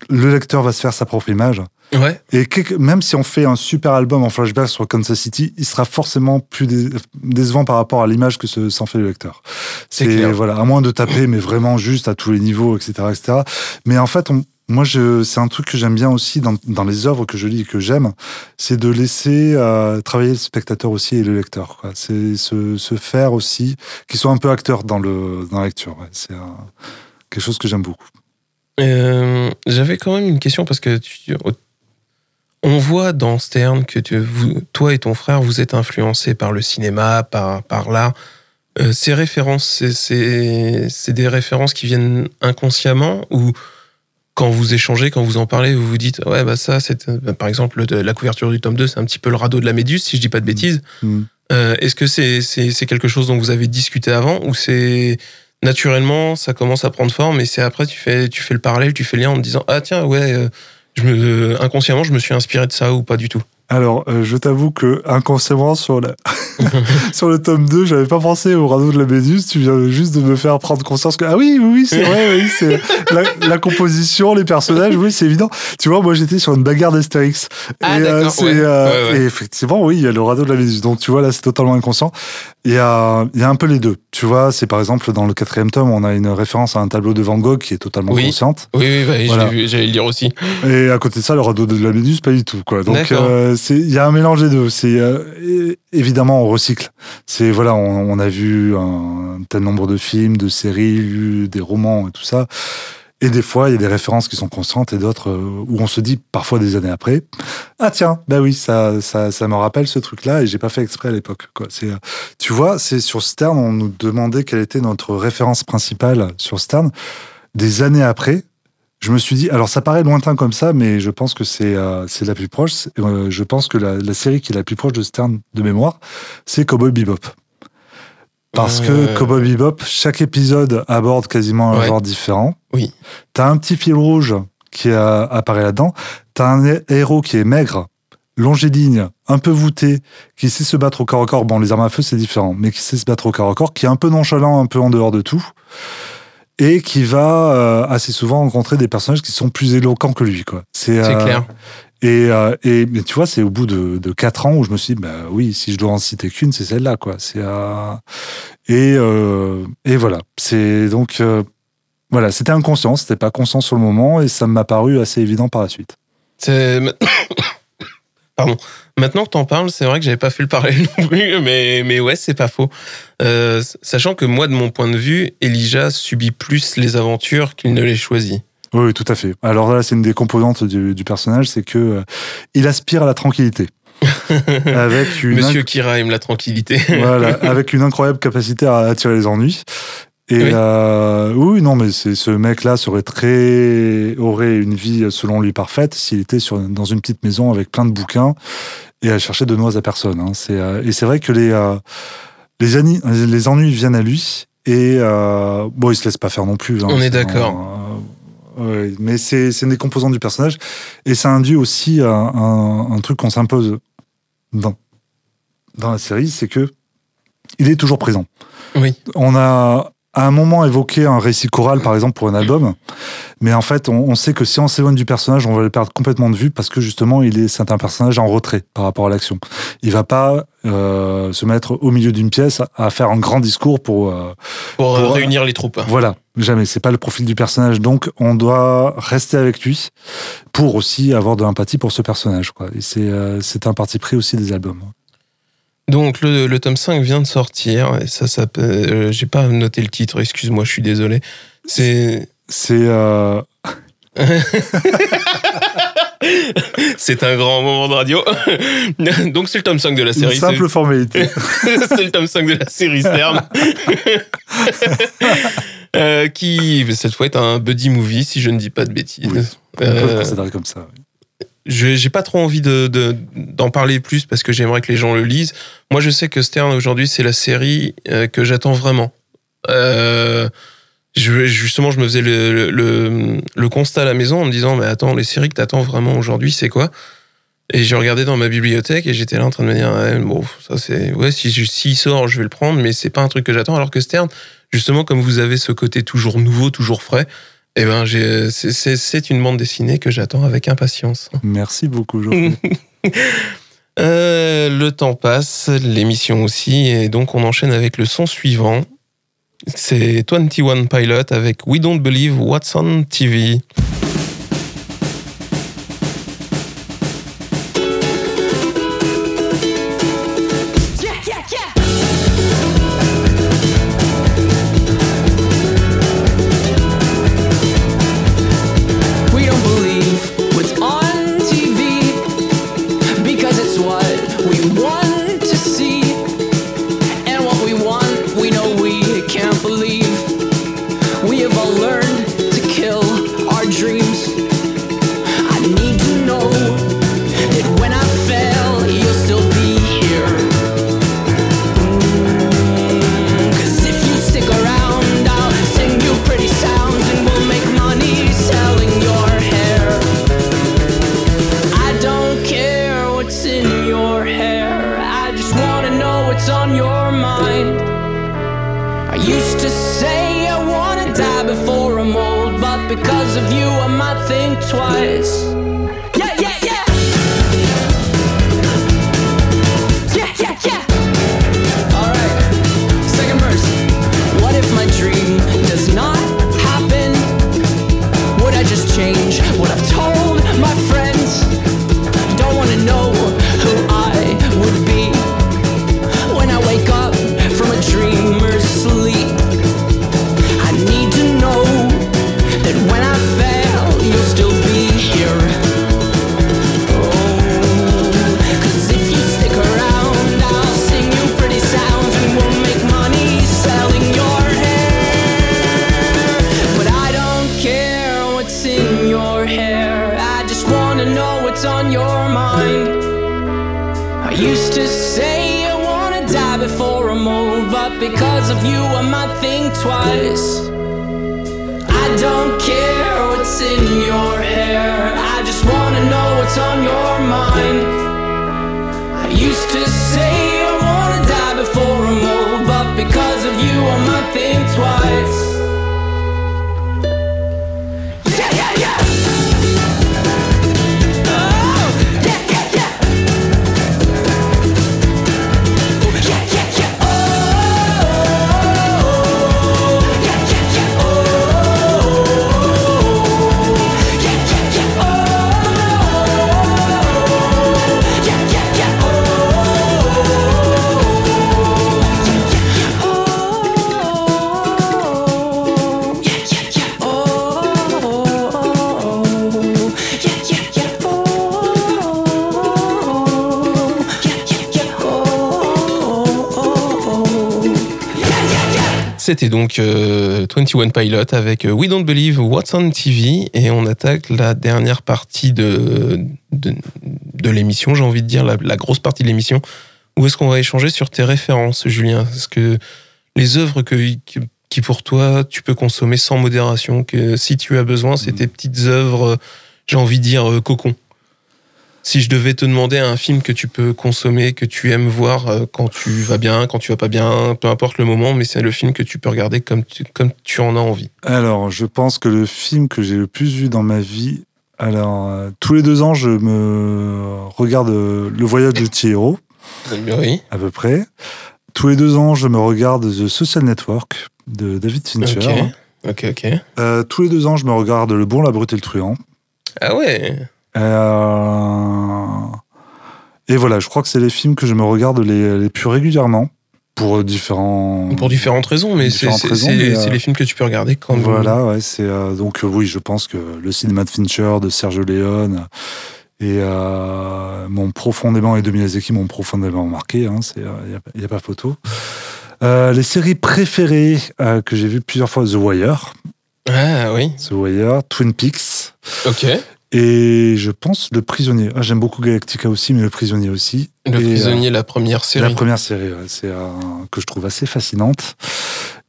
le lecteur va se faire sa propre image. Ouais. Et quelque- même si on fait un super album en flashback sur Kansas City, il sera forcément plus dé- décevant par rapport à l'image que se- s'en fait le lecteur. C'est voilà, à moins de taper, mais vraiment juste à tous les niveaux, etc., etc. Mais en fait, on- moi, c'est un truc que j'aime bien aussi dans, dans les œuvres que je lis et que j'aime, c'est de laisser euh, travailler le spectateur aussi et le lecteur. C'est se, se faire aussi, qu'ils soient un peu acteurs dans le dans la lecture. ouais. C'est euh, quelque chose que j'aime beaucoup. Euh, J'avais quand même une question parce que tu, on voit dans Stern que tu- vous, toi et ton frère, vous êtes influencés par le cinéma, par, par l'art. Euh, ces références, c'est- des références qui viennent inconsciemment ou quand vous échangez, quand vous en parlez, vous vous dites ouais bah ça c'est euh, par exemple le- la couverture du tome 2 c'est un petit peu le radeau de la Méduse si je dis pas de bêtises. Mm. Euh, Est-ce que c'est quelque chose dont vous avez discuté avant ou c'est naturellement ça commence à prendre forme et c'est après tu fais tu fais le parallèle, tu fais le lien en te disant ah tiens ouais euh, je me euh, inconsciemment je me suis inspiré de ça ou pas du tout? Alors, euh, je t'avoue que inconsciemment sur, la... sur le tome 2, j'avais pas pensé au radeau de la Méduse. Tu viens juste de me faire prendre conscience que ah oui, oui, oui, c'est vrai, oui, c'est la, la composition, les personnages, oui, c'est évident. Tu vois, moi j'étais sur une bagarre d'Astérix. Ah, et, ouais. euh, Ouais, ouais. et effectivement, oui, il y a le radeau de la Méduse. Donc tu vois, là, c'est totalement inconscient. Il y a, il y a un peu les deux. Tu vois, c'est par exemple dans le quatrième tome, on a une référence à un tableau de Van Gogh qui est totalement Oui. consciente. Oui oui bah, Voilà. j'allais le dire aussi. Et à côté de ça, le radeau de la Méduse, pas du tout. Quoi. Donc, euh, il y a un mélange des deux. C'est euh, évidemment on recycle. C'est voilà, on, on a vu un tel nombre de films, de séries, lu des romans et tout ça. Et des fois, il y a des références qui sont constantes et d'autres euh, où on se dit parfois des années après, ah tiens, bah oui, ça, ça, me rappelle ce truc-là et j'ai pas fait exprès à l'époque. Euh, tu vois, c'est sur Stern, on nous demandait quelle était notre référence principale sur Stern. Des années après, je me suis dit, alors ça paraît lointain comme ça, mais je pense que c'est euh, la plus proche. Je pense que la, la série qui est la plus proche de Stern de mémoire, c'est Cowboy Bebop. Parce Euh, que Cowboy Bebop, chaque épisode aborde quasiment un Ouais. genre différent. Oui. T'as un petit fil rouge qui euh, apparaît là-dedans. T'as un hé- héros qui est maigre, longiligne, un peu voûté, qui sait se battre au corps à corps. Bon, les armes à feu, c'est différent, mais qui sait se battre au corps à corps, qui est un peu nonchalant, un peu en dehors de tout, et qui va euh, assez souvent rencontrer des personnages qui sont plus éloquents que lui. quoi. C'est euh, clair. Et, euh, et mais tu vois, c'est au bout de, de 4 ans où je me suis dit, bah oui, si je dois en citer qu'une, c'est celle-là. quoi. C'est euh, et, euh, et voilà. C'est donc. euh, voilà, c'était inconscient, c'était pas conscient sur le moment et ça m'a paru assez évident par la suite. C'est- Pardon. Maintenant que t'en parles, c'est vrai que j'avais pas fait le parallèle non plus, mais, mais ouais, c'est pas faux. Euh, sachant que moi, de mon point de vue, Elijah subit plus les aventures qu'il ne les choisit. Oui, tout à fait. Alors là, c'est une des composantes du, du personnage, c'est que euh, il aspire à la tranquillité. avec une Monsieur Kira aime la tranquillité. voilà, avec une incroyable capacité à attirer les ennuis. Et Oui. euh, oui, non, mais c'est ce mec-là serait très aurait une vie selon lui parfaite s'il était sur dans une petite maison avec plein de bouquins et à chercher de noix à personne. hein. C'est euh, et c'est vrai que les euh, les, anni- les ennuis viennent à lui et euh, bon, il se laisse pas faire non plus. hein. On est d'accord. euh, ouais, mais c'est c'est une des composantes du personnage et ça induit aussi un, un- un truc qu'on s'impose dans dans la série, c'est que il est toujours présent. Oui. On a à un moment évoqué un récit choral, par exemple, pour un album, mais en fait, on, on sait que si on s'éloigne du personnage, on va le perdre complètement de vue parce que justement, il est, c'est un personnage en retrait par rapport à l'action. Il va pas euh, se mettre au milieu d'une pièce à, faire un grand discours pour euh, Pour, euh, Pour- réunir les troupes. voilà. Jamais. C'est pas le profil du personnage. Donc on doit rester avec lui pour aussi avoir de l'empathie pour ce personnage quoi. Et c'est euh, c'est un parti pris aussi des albums Donc le, le tome 5 vient de sortir et ça ça euh, j'ai pas noté le titre, excuse-moi, je suis désolé. C'est c'est euh, c'est un grand moment de radio. Donc c'est le tome 5 de la une série. simple formalité c'est le tome 5 de la série Stern. Euh, qui cette fois est un buddy movie si je ne dis pas de bêtises. Oui. on peut le Euh, considérer comme ça oui. J'ai pas trop envie de de- d'en parler plus parce que j'aimerais que les gens le lisent. Moi, je sais que Stern aujourd'hui, c'est la série euh, que j'attends vraiment. Euh, justement, je me faisais le, le, constat à la maison en me disant, mais attends, les séries que t'attends vraiment aujourd'hui, c'est quoi? Et j'ai regardé dans ma bibliothèque et j'étais là en train de me dire, bon, ça c'est, ouais, si s'il sort, je vais le prendre, mais c'est pas un truc que j'attends. Alors que Stern, justement, comme vous avez ce côté toujours nouveau, toujours frais, eh ben, c'est une bande dessinée que j'attends avec impatience. merci beaucoup Geoffrey. Euh, le temps passe, l'émission aussi, et donc on enchaîne avec le son suivant. C'est 21 Pilot avec We Don't Believe What's on TV. We want C'était donc euh, 21 Pilot avec euh, We Don't Believe What's on TV et on attaque la dernière partie de, de, de l'émission, j'ai envie de dire la, la grosse partie de l'émission, où est-ce qu'on va échanger sur tes références, Julien? Est-ce que les œuvres que, que- qui pour toi tu peux consommer sans modération, que si tu as besoin, c'est tes petites œuvres, euh, j'ai envie de dire euh, cocon? Si je devais te demander un film que tu peux consommer, que tu aimes voir euh, quand tu vas bien, quand tu vas pas bien, peu importe le moment, mais c'est le film que tu peux regarder comme tu, comme tu en as envie. Alors, je pense que le film que j'ai le plus vu dans ma vie, alors, euh, tous les deux ans, je me regarde euh, Le Voyage de Chihiro. Oui. à peu près. Tous les deux ans, je me regarde The Social Network de David Fincher. Ok, ok. Euh, tous les deux ans, je me regarde Le Bon, la Brute et le Truand. Ah ouais. Euh, Et voilà, je crois que c'est les films que je me regarde les, les plus régulièrement pour différents. Pour différentes raisons, mais c'est euh, les films que tu peux regarder quand Voilà, ouais, c'est euh, donc euh, oui, je pense que le cinéma de Fincher, de Sergio Leone et euh, m'ont profondément et de Miyazaki m'ont profondément marqué. Hein, c'est il n'y a, pas photo. Euh, les séries préférées euh, que j'ai vues plusieurs fois, The Wire, Ah oui. The Wire, Twin Peaks. Ok. Et je pense Le Prisonnier. Ah, J'aime beaucoup Galactica aussi, mais Le Prisonnier aussi. Le Et, prisonnier, la première euh, série. La première série, ouais, c'est euh, que je trouve assez fascinante.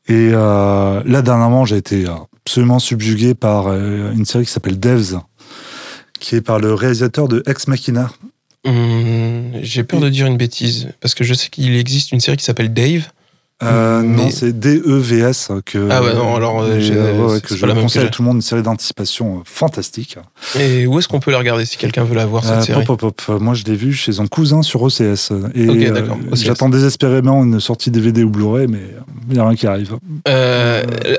Et euh, là, dernièrement, j'ai été absolument subjugué par euh, une série qui s'appelle Devs, qui est par le réalisateur de Ex Machina. Hum, J'ai peur de dire une bêtise, parce que je sais qu'il existe une série qui s'appelle Dave. Euh, Mais- Non, c'est DEVS que, Ah ouais, non, alors, euh, ouais, que je la même que conseille à tout le monde, une série d'anticipation euh, fantastique. Et où est-ce qu'on peut la regarder si quelqu'un veut la voir, cette Euh, série pop, pop, pop. Moi, je l'ai vu chez un cousin sur OCS. Et Ok, d'accord, OCS. j'attends désespérément une sortie DVD ou Blu-ray, mais il n'y a rien qui arrive.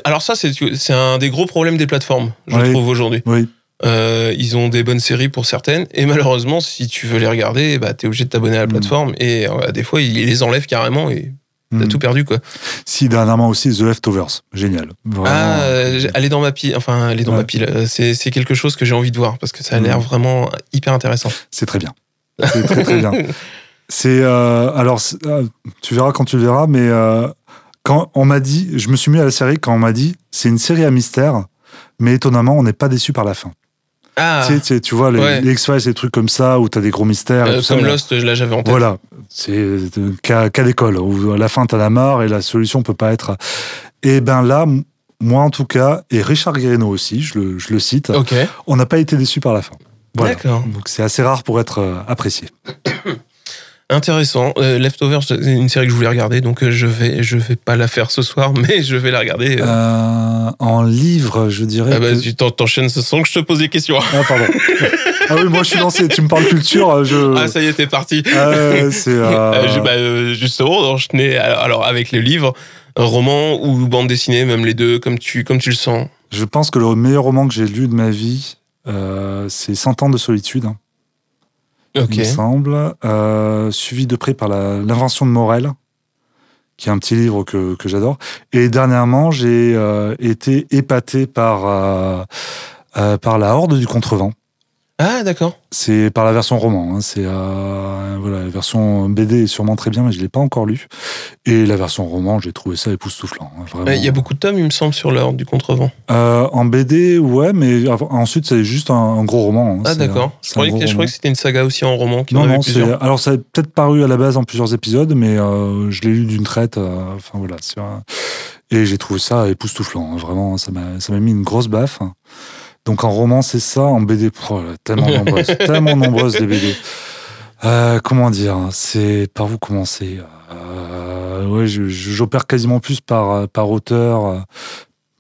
Alors ça, c'est un des gros problèmes des plateformes, je Oui. trouve, aujourd'hui. Oui. Euh, ils ont des bonnes séries pour certaines, et malheureusement, si tu veux les regarder, bah, t'es obligé de t'abonner à la Mm. plateforme, et euh, des fois, ils les enlèvent carrément, et t'as Hmm. tout perdu, quoi. Si, dernièrement aussi, The Leftovers. Génial. Vraiment. Ah, euh, elle est dans ma pile, enfin, dans Ouais. ma pile. Euh, C'est c'est quelque chose que j'ai envie de voir, parce que ça a l'air vraiment hyper intéressant. C'est très bien. C'est très, très bien. C'est. euh, alors, c'est- euh, tu verras quand tu le verras, mais euh, quand on m'a dit. Je me suis mis à la série quand on m'a dit c'est une série à mystère, mais étonnemment, on n'est pas déçu par la fin. Ah, Tu, sais, tu sais, tu vois, les, Ouais. les X-Files, ces trucs comme ça, où tu as des gros mystères. et euh, tout comme là. Lost, là, j'avais en tête. Voilà, c'est cas, cas d'école, où à la fin, t'as la marre et la solution peut pas être. Et ben là, moi en tout cas, et Richard Guérino aussi, je le, je le cite, on n'a pas été déçus par la fin. Voilà. d'accord. Donc c'est assez rare pour être euh, apprécié. Intéressant. Euh, Leftovers, c'est une série que je voulais regarder, donc euh, je vais, je vais pas la faire ce soir, mais je vais la regarder. euh. Euh, en livre, je dirais. ah bah, que- tu t'en- t'enchaînes ce son que je te pose des questions. Ah, pardon. ah oui, moi je suis lancé. Tu me parles culture, je. Ah, ça y est, t'es parti. C'est. euh, je- bah, justement, j'enchaînais alors avec les livres, un roman ou bande dessinée, même les deux, comme tu, comme tu le sens. Je pense que le meilleur roman que j'ai lu de ma vie, c'est 100 ans de solitude. Ok. il me semble, euh, suivi de près par l'invention de Morel, qui est un petit livre que, j'adore. Et dernièrement, j'ai euh, été épaté par, euh, par La Horde du Contrevent. Ah, d'accord. C'est par la version roman. hein. C'est euh, voilà, la version BD est sûrement très bien, mais je l'ai pas encore lu. Et la version roman, j'ai trouvé ça époustouflant. hein. Euh, Il y a beaucoup de tomes, il me semble, sur l'ordre du contrevent. Euh, en BD, ouais, mais ensuite c'est juste un, un gros roman. hein. Ah, d'accord. un- Je croyais que, c'était une saga aussi en roman qui en Non, avait non. Alors, ça a peut-être paru à la base en plusieurs épisodes, mais euh, je l'ai lu d'une traite. euh, Enfin, voilà. un- Et j'ai trouvé ça époustouflant. Vraiment, ça m'a ça m'a mis une grosse baffe. Donc, en roman, c'est ça. En BD, oh là, tellement nombreuses. tellement nombreuses, les BD. Euh, comment dire C'est par vous commencer euh, Ouais, j'opère quasiment plus par, par auteur. euh.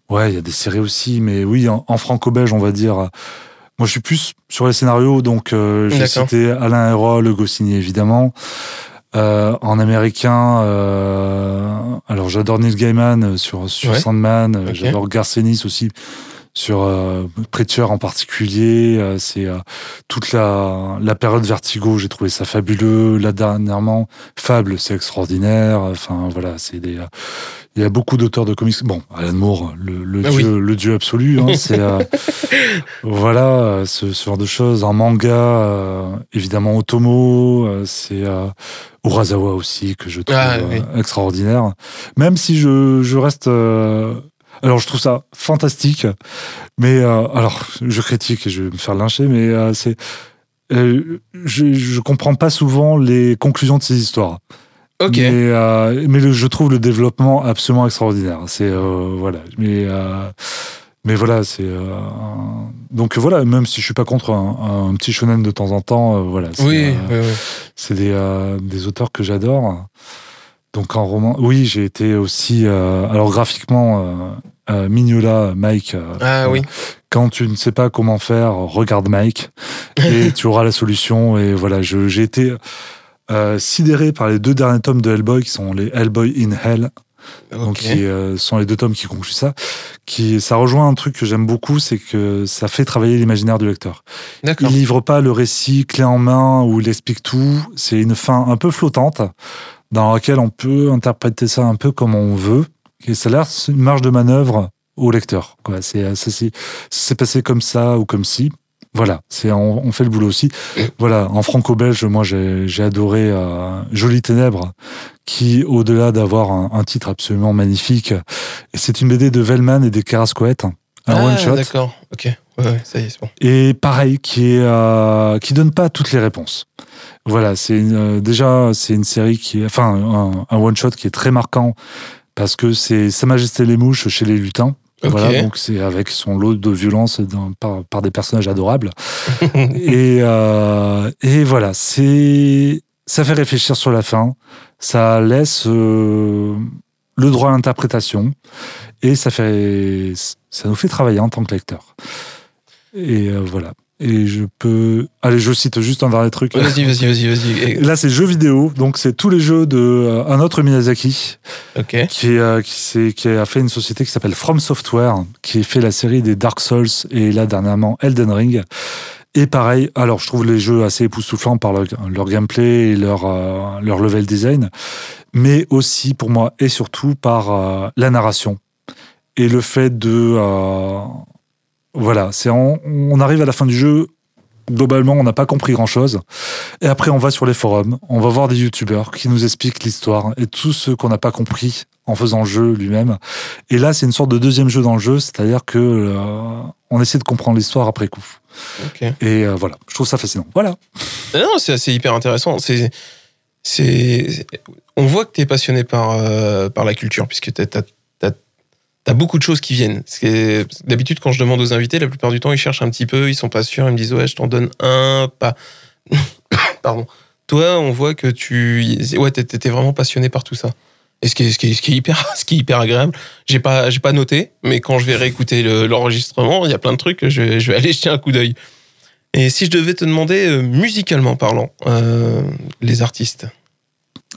Ouais, il y a des séries aussi, mais oui, en, en franco-belge, on va dire. Moi, je suis plus sur les scénarios, donc euh, j'ai cité Alain Hérol, Goscinny, évidemment. Euh, en américain, euh, alors j'adore Neil Gaiman euh, sur, sur Ouais. Sandman, euh, j'adore Garcenis aussi sur euh, Preacher en particulier. euh, c'est euh, toute la, la période Vertigo, j'ai trouvé ça fabuleux. Là dernièrement, Fable, c'est extraordinaire. Enfin voilà, c'est des. euh, il y a beaucoup d'auteurs de comics. Bon, Alan Moore, le, le Ah dieu, le dieu absolu. hein, c'est euh, voilà ce, ce genre de choses. En manga, euh, évidemment Otomo, euh, c'est euh, Urasawa aussi que je trouve Ah, oui. extraordinaire. Même si je, je reste. Alors je trouve ça fantastique, mais euh, alors je critique et je vais me faire lyncher, mais euh, c'est euh, je, je comprends pas souvent les conclusions de ces histoires. Ok. Mais, mais le- je trouve le développement absolument extraordinaire. C'est voilà. Mais mais voilà, c'est un- donc voilà. Même si je suis pas contre un, un petit shonen de temps en temps, voilà. c'est, Oui, oui, oui. c'est des, des auteurs que j'adore. Donc en roman, oui, j'ai été aussi. euh, alors graphiquement, euh, euh, Mignola, Mike. Ah oui. Quand tu ne sais pas comment faire, regarde Mike et tu auras la solution. Et voilà, j'ai été. sidéré par les deux derniers tomes de Hellboy, qui sont les Hellboy in Hell, donc qui euh, sont les deux tomes qui concluent ça. Qui, ça rejoint un truc que j'aime beaucoup, c'est que ça fait travailler l'imaginaire du lecteur. Il livre pas le récit clé en main où il explique tout. C'est une fin un peu flottante dans laquelle on peut interpréter ça un peu comme on veut. Et ça laisse une marge de manœuvre au lecteur. Quoi. C'est, euh, c'est, passé comme ça ou comme si. Voilà, c'est, on, on fait le boulot aussi. Voilà, en franco-belge, moi j'ai, j'ai adoré euh, Jolies Ténèbres, qui, au-delà d'avoir un, un titre absolument magnifique, c'est une BD de Vellman et des Carrascoët, un ah, one-shot. D'accord. Ok. Ouais, ouais, ça y est, c'est bon. Et pareil, qui est euh, qui donne pas toutes les réponses. Voilà, c'est euh, déjà c'est une série qui est, enfin un, one shot qui est très marquant parce que c'est Sa Majesté les mouches chez les lutins. Ok. Voilà, donc c'est avec son lot de violence par, par des personnages adorables. et euh, et voilà, c'est ça fait réfléchir sur la fin, ça laisse le droit à l'interprétation et ça fait ça nous fait travailler en tant que lecteur. Et euh, voilà. Et je peux. Allez, je cite juste un dernier truc. Vas-y, vas-y, vas-y, vas-y. Là, c'est jeux vidéo, donc c'est tous les jeux de euh, un autre Miyazaki Ok. qui, euh, qui, a fait une société qui s'appelle From Software, qui fait la série des Dark Souls et là dernièrement Elden Ring. Et pareil, alors je trouve les jeux assez époustouflants par leur, leur gameplay et leur, euh, leur level design, mais aussi pour moi et surtout par la narration et le fait de voilà, c'est on, on arrive à la fin du jeu. Globalement, on n'a pas compris grand chose. Et après, on va sur les forums, on va voir des youtubeurs qui nous expliquent l'histoire et tout ce qu'on n'a pas compris en faisant le jeu lui-même. Et là, c'est une sorte de deuxième jeu dans le jeu, c'est-à-dire que euh, on essaie de comprendre l'histoire après coup. Et euh, voilà, je trouve ça fascinant. Voilà. Ah Non, c'est hyper intéressant. C'est, c'est, on voit que tu es passionné par, euh, par la culture, puisque tu as, beaucoup de choses qui viennent. D'habitude, quand je demande aux invités, la plupart du temps, ils cherchent un petit peu, ils sont pas sûrs, ils me disent Ouais, je t'en donne un, pas. Pardon. Toi, on voit que tu ouais, t'étais vraiment passionné par tout ça. Et ce qui est, ce qui est- ce qui est hyper, ce qui est hyper agréable, j'ai pas, pas noté, mais quand je vais réécouter le- l'enregistrement, il y a plein de trucs que je, je vais aller jeter un coup d'œil. Et si je devais te demander, euh, musicalement parlant, euh, les artistes?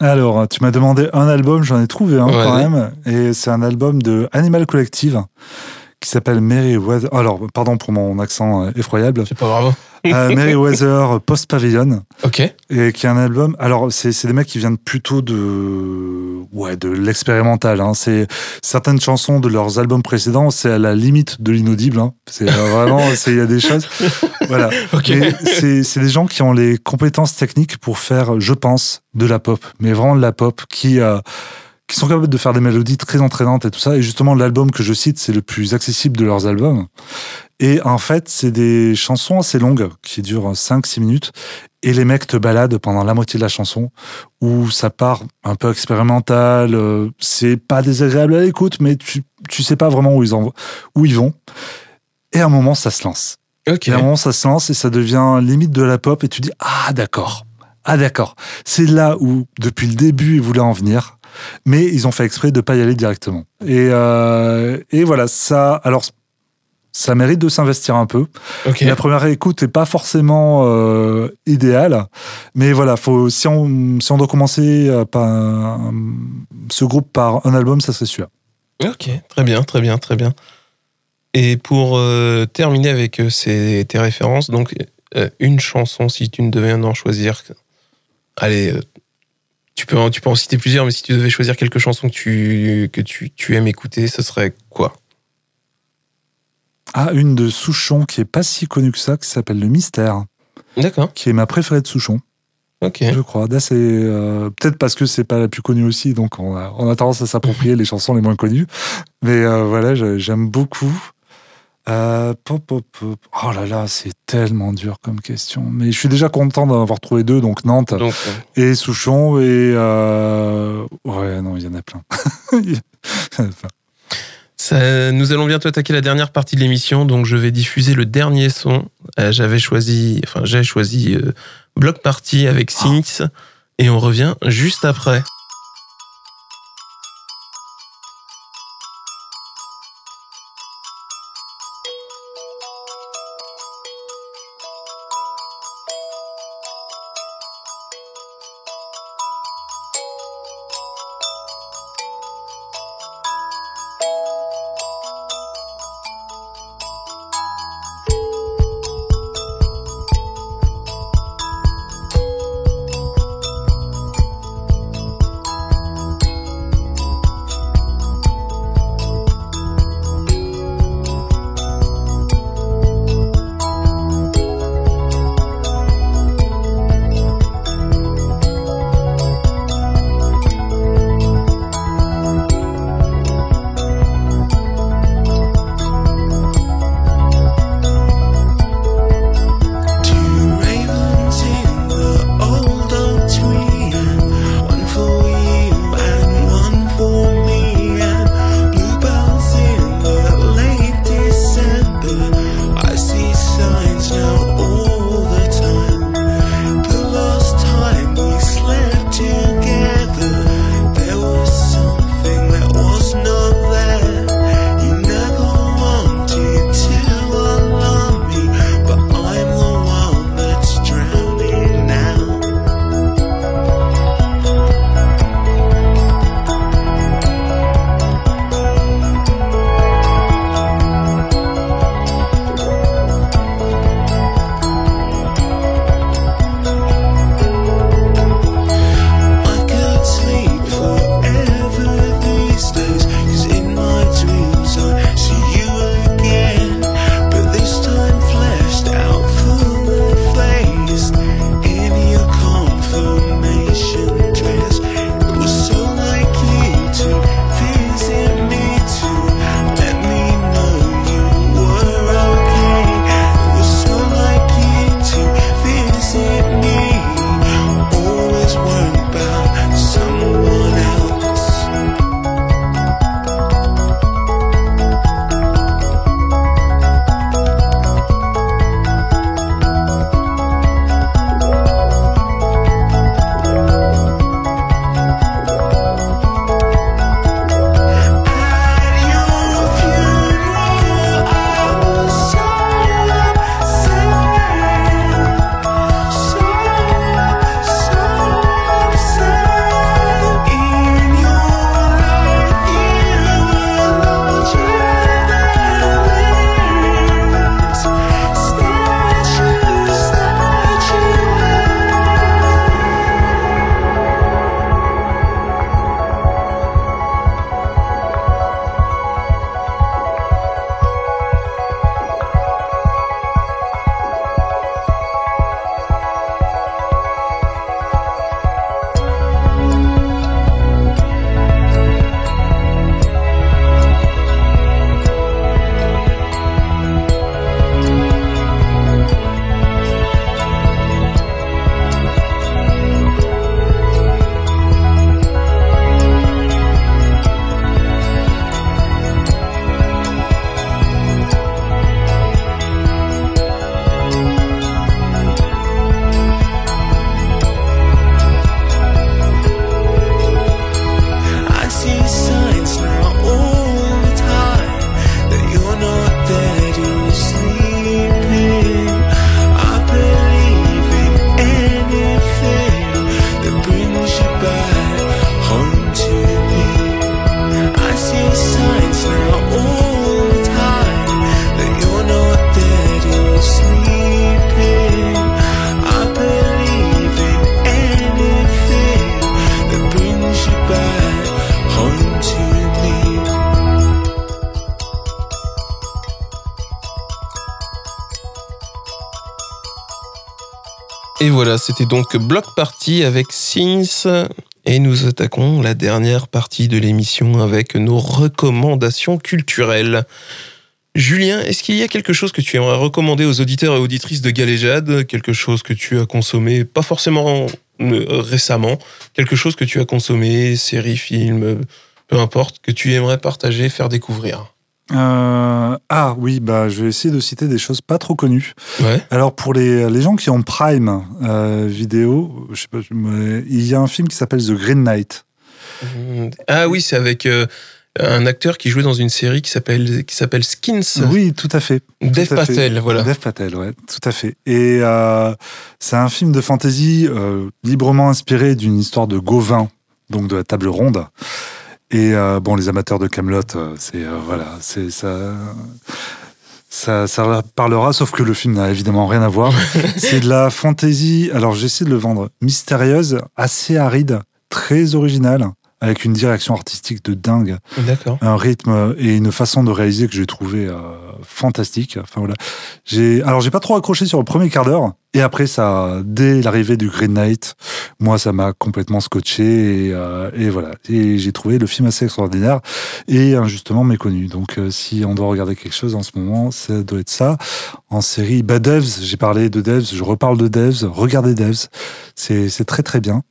Alors, tu m'as demandé un album, j'en ai trouvé un quand Ouais. même. Et c'est un album de Animal Collective qui s'appelle Merryweather. Alors, pardon pour mon accent euh, effroyable. C'est pas grave. Euh, Merryweather Post Pavilion. Ok. Et qui est un album. Alors, c'est c'est des mecs qui viennent plutôt de. Ouais, de l'expérimental. Hein. C'est certaines chansons de leurs albums précédents, c'est à la limite de l'inaudible. Hein. C'est euh, vraiment. Il y a des choses. Voilà. Ok. Mais c'est c'est des gens qui ont les compétences techniques pour faire, je pense, de la pop. Mais vraiment de la pop qui. euh, qui sont capables de faire des mélodies très entraînantes et tout ça. Et justement, l'album que je cite, c'est le plus accessible de leurs albums. Et en fait, c'est des chansons assez longues, qui durent 5-6 minutes. Et les mecs te baladent pendant la moitié de la chanson, où ça part un peu expérimental. euh, C'est pas désagréable à l'écoute, mais tu, tu sais pas vraiment où ils, en, où ils vont. Et à un moment, ça se lance. Ok. Et à un moment, ça se lance et ça devient limite de la pop. Et tu dis, ah d'accord, ah d'accord. C'est là où, depuis le début, ils voulaient en venir. Mais ils ont fait exprès de pas y aller directement. Et, euh, et voilà, ça. Alors, ça mérite de s'investir un peu. La première écoute n'est pas forcément euh, idéale, mais voilà, faut, si, on, si on doit commencer euh, par un- ce groupe par un album, ça serait celui-là. Ok. Très bien, très bien, très bien. Et pour euh, terminer avec ces, tes références, donc euh, une chanson, si tu ne devais en choisir, allez, tu peux, en, tu peux en citer plusieurs, mais si tu devais choisir quelques chansons que tu, que tu, tu aimes écouter, ce serait quoi? Ah, une de Souchon qui est pas si connue que ça, qui s'appelle Le Mystère, D'accord. qui est ma préférée de Souchon, Ok. je crois. Là, c'est euh, peut-être parce que c'est pas la plus connue aussi, donc on a, on a tendance à s'approprier les chansons les moins connues. Mais euh, voilà, j'aime beaucoup. Euh, pop, pop, pop. Oh là là, c'est tellement dur comme question. Mais je suis déjà content d'en avoir trouvé deux, donc Nantes Donc, et Souchon et euh... ouais non il y en a plein. Enfin, Nous allons bientôt attaquer la dernière partie de l'émission, donc je vais diffuser le dernier son. Euh, J'avais choisi, enfin j'ai choisi euh, Block Party avec Synth, et on revient juste après. Voilà, c'était donc Block Party avec Sins. Et nous attaquons la dernière partie de l'émission avec nos recommandations culturelles. Julien, est-ce qu'il y a quelque chose que tu aimerais recommander aux auditeurs et auditrices de Galéjade? Quelque chose que tu as consommé, pas forcément euh, récemment, quelque chose que tu as consommé, série, film, peu importe, que tu aimerais partager, faire découvrir? Euh, ah oui, bah, je vais essayer de citer des choses pas trop connues. Ouais. Alors pour les, les gens qui ont Prime euh, vidéo, je sais pas, il y a un film qui s'appelle The Green Knight. Ah oui, c'est avec euh, un acteur qui jouait dans une série qui s'appelle qui s'appelle Skins. Oui, tout à fait. Dev tout à fait. Patel, voilà. Dev Patel, ouais, tout à fait. Et c'est un film de fantasy librement inspiré d'une histoire de Gauvin, donc de la table ronde. Et euh, bon, les amateurs de Camelot, c'est euh, voilà, c'est ça. Ça, ça parlera, sauf que le film n'a évidemment rien à voir. c'est de la fantasy. Alors, j'essaie de le vendre mystérieuse, assez aride, très originale, avec une direction artistique de dingue un rythme et une façon de réaliser que j'ai trouvé euh, fantastique. Enfin voilà. J'ai alors j'ai pas trop accroché sur le premier quart d'heure et après ça dès l'arrivée du Green Knight, moi ça m'a complètement scotché et, euh, et voilà. Et j'ai trouvé le film assez extraordinaire et injustement méconnu. Donc euh, si on doit regarder quelque chose en ce moment, ça doit être ça. En série, bah Devs, j'ai parlé de Devs, je reparle de Devs, regardez Devs. C'est c'est très très bien.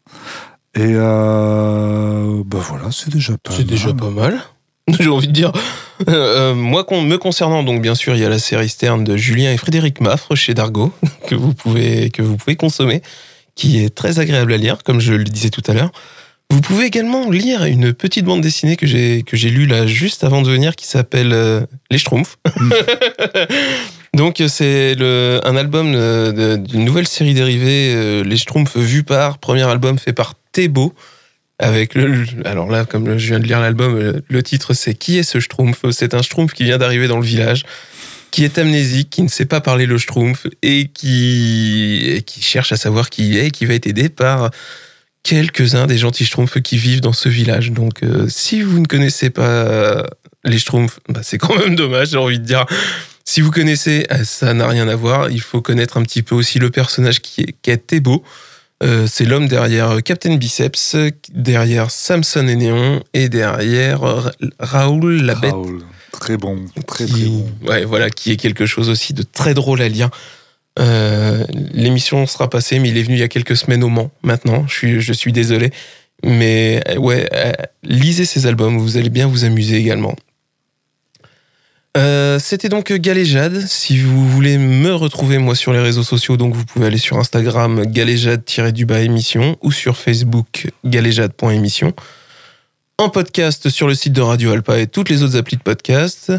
Et euh, bah voilà, c'est déjà pas C'est déjà mal. pas mal. J'ai envie de dire. Euh, moi, con- me concernant, donc bien sûr, il y a la série Stern de Julien et Frédéric Maffre chez Dargo que vous pouvez que vous pouvez consommer, qui est très agréable à lire, comme je le disais tout à l'heure. Vous pouvez également lire une petite bande dessinée que j'ai que j'ai lue là juste avant de venir, qui s'appelle euh, Les Schtroumpfs. Donc euh, c'est un album euh, d'une nouvelle série dérivée, euh, Les Schtroumpfs vus par, premier album fait par Thébault, avec le, alors là, comme je viens de lire l'album, euh, le titre c'est Qui est ce Schtroumpf? C'est un Schtroumpf qui vient d'arriver dans le village, qui est amnésique, qui ne sait pas parler le Schtroumpf et qui, qui cherche à savoir qui il est et qui va être aidé par quelques-uns des gentils Schtroumpfs qui vivent dans ce village. Donc euh, si vous ne connaissez pas euh, les Schtroumpfs, bah, c'est quand même dommage, j'ai envie de dire. Si vous connaissez, ça n'a rien à voir. Il faut connaître un petit peu aussi le personnage qui est, qui. Euh, c'est l'homme derrière euh, Captain Biceps, derrière Samson et Néon et derrière euh, Raoul la bête. Raoul. Très bon, très qui- très bon. Ouais, voilà, qui est quelque chose aussi de très drôle à lire. Euh, L'émission sera passée, mais il est venu il y a quelques semaines au Mans. Maintenant, je suis, je suis désolé, mais ouais, lisez ces albums, vous allez bien vous amuser également. Euh, C'était donc Galéjade. Si vous voulez me retrouver moi sur les réseaux sociaux, donc vous pouvez aller sur Instagram galéjade-du-bas émission ou sur Facebook galéjade.émission. En podcast sur le site de Radio Alpa et toutes les autres applis de podcast.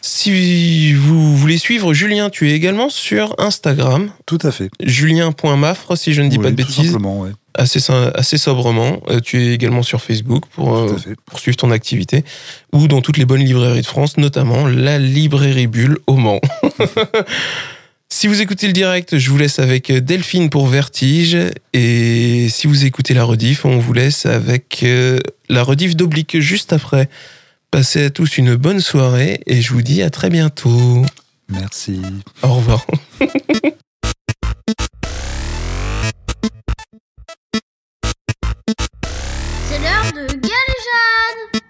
Si vous voulez suivre Julien, tu es également sur Instagram, Tout à fait. julien.mafre si je ne dis Oui, pas de tout bêtises, simplement, ouais. Assez, assez sobrement. Euh, tu es également sur Facebook pour, euh, Tout à fait. pour suivre ton activité, ou dans toutes les bonnes librairies de France, notamment la librairie Bulle au Mans. si vous écoutez le direct, je vous laisse avec Delphine pour Vertige, et si vous écoutez la rediff, on vous laisse avec euh, la rediff d'Oblique juste après. Passez à tous une bonne soirée, et je vous dis à très bientôt. Merci. Au revoir. l'heure de Galéjade.